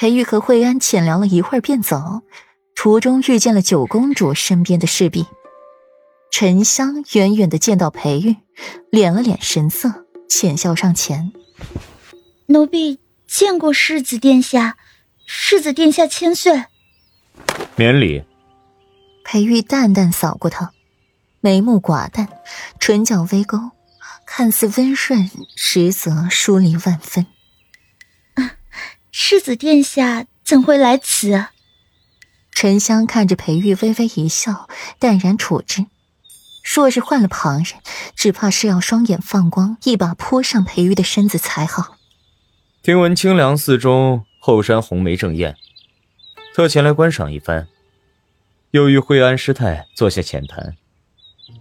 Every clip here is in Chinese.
裴玉和惠安浅聊了一会儿，便走。途中遇见了九公主身边的侍婢沉香，远远的见到裴玉，敛了敛神色，浅笑上前：“奴婢见过世子殿下，世子殿下千岁。”免礼。裴玉淡淡扫过他，眉目寡淡，唇角微勾，看似温顺，实则疏离万分。世子殿下怎会来此？沉香看着裴玉，微微一笑，淡然处之。若是换了旁人，只怕是要双眼放光，一把扑上裴玉的身子才好。听闻清凉寺中后山红梅正艳，特前来观赏一番。又与惠安师太坐下浅谈，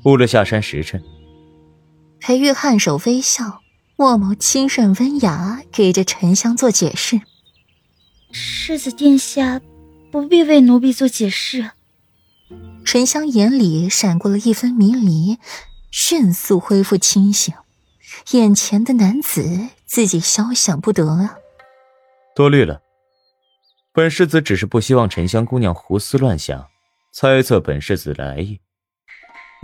误了下山时辰。裴玉颔首微笑，墨眸清顺温雅，给这沉香做解释。世子殿下，不必为奴婢做解释。沉香眼里闪过了一分迷离，迅速恢复清醒。眼前的男子，自己消想不得啊！多虑了，本世子只是不希望沉香姑娘胡思乱想，猜测本世子来意，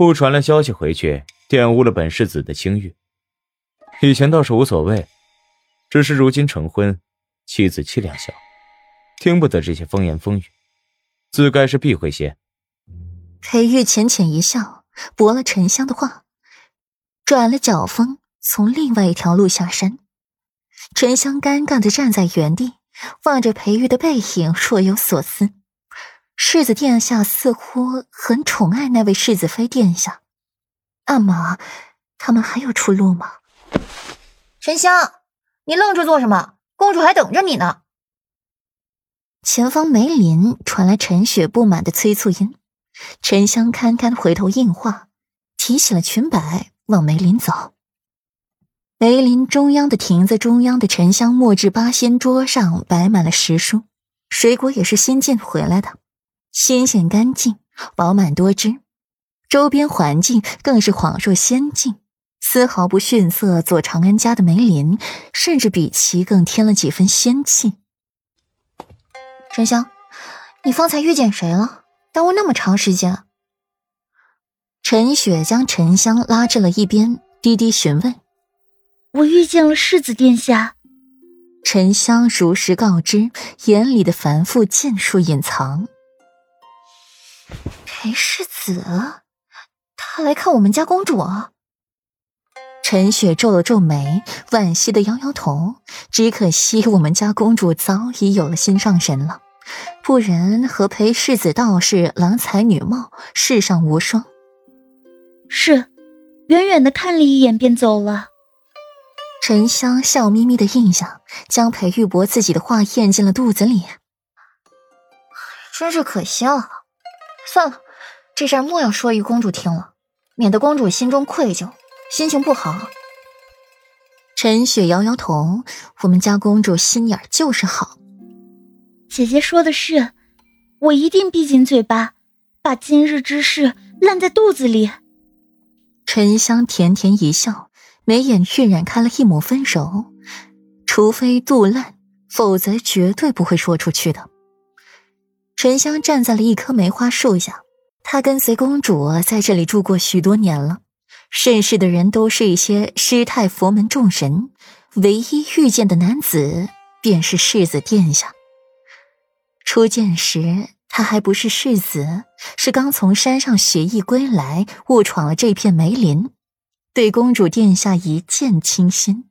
误传了消息回去，玷污了本世子的清誉。以前倒是无所谓，只是如今成婚，妻子气量小。听不得这些风言风语，自该是避讳些。裴玉浅浅一笑，驳了沉香的话，转了脚风，从另外一条路下山。沉香尴尬的站在原地，望着裴玉的背影，若有所思。世子殿下似乎很宠爱那位世子妃殿下，那么他们还有出路吗？沉香，你愣着做什么？公主还等着你呢。前方梅林传来陈雪不满的催促音，沉香堪堪回头应话，提起了裙摆往梅林走。梅林中央的亭子中央的沉香墨制八仙桌上摆满了食蔬，水果也是新进回来的，新鲜干净，饱满多汁。周边环境更是恍若仙境，丝毫不逊色左长安家的梅林，甚至比其更添了几分仙气。沉香，你方才遇见谁了？耽误那么长时间。陈雪将沉香拉至了一边，低低询问：“我遇见了世子殿下。”沉香如实告知，眼里的繁复尽数隐藏。裴世子，他来看我们家公主。陈雪皱了皱眉，惋惜的摇摇头。只可惜我们家公主早已有了心上人了。不然和裴世子倒是郎才女貌，世上无双。是，远远的看了一眼便走了。沉香笑眯眯的应下，将裴玉博自己的话咽进了肚子里。真是可惜了。算了，这事儿莫要说与公主听了，免得公主心中愧疚，心情不好。陈雪摇摇头，我们家公主心眼就是好。姐姐说的是，我一定闭紧嘴巴，把今日之事烂在肚子里。沉香甜甜一笑，眉眼晕染开了一抹温柔。除非肚烂，否则绝对不会说出去的。沉香站在了一棵梅花树下，她跟随公主在这里住过许多年了，认识的人都是一些师太、佛门众神，唯一遇见的男子便是世子殿下。初见时，他还不是世子，是刚从山上学艺归来，误闯了这片梅林，对公主殿下一见倾心，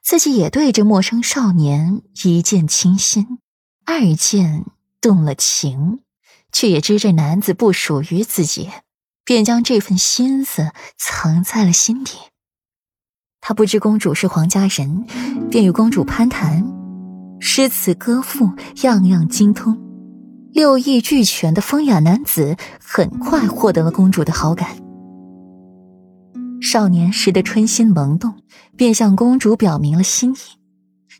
自己也对这陌生少年一见倾心，二见动了情，却也知这男子不属于自己，便将这份心思藏在了心底。他不知公主是皇家人，便与公主攀谈。诗词歌赋样样精通，六艺俱全的风雅男子很快获得了公主的好感。少年时的春心萌动，便向公主表明了心意，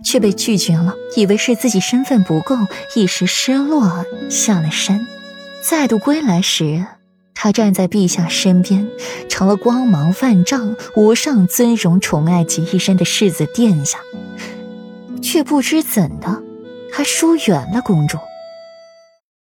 却被拒绝了。以为是自己身份不够，一时失落，下了山。再度归来时，他站在陛下身边，成了光芒万丈、无上尊荣、宠爱集一身的世子殿下。却不知怎的，还疏远了公主。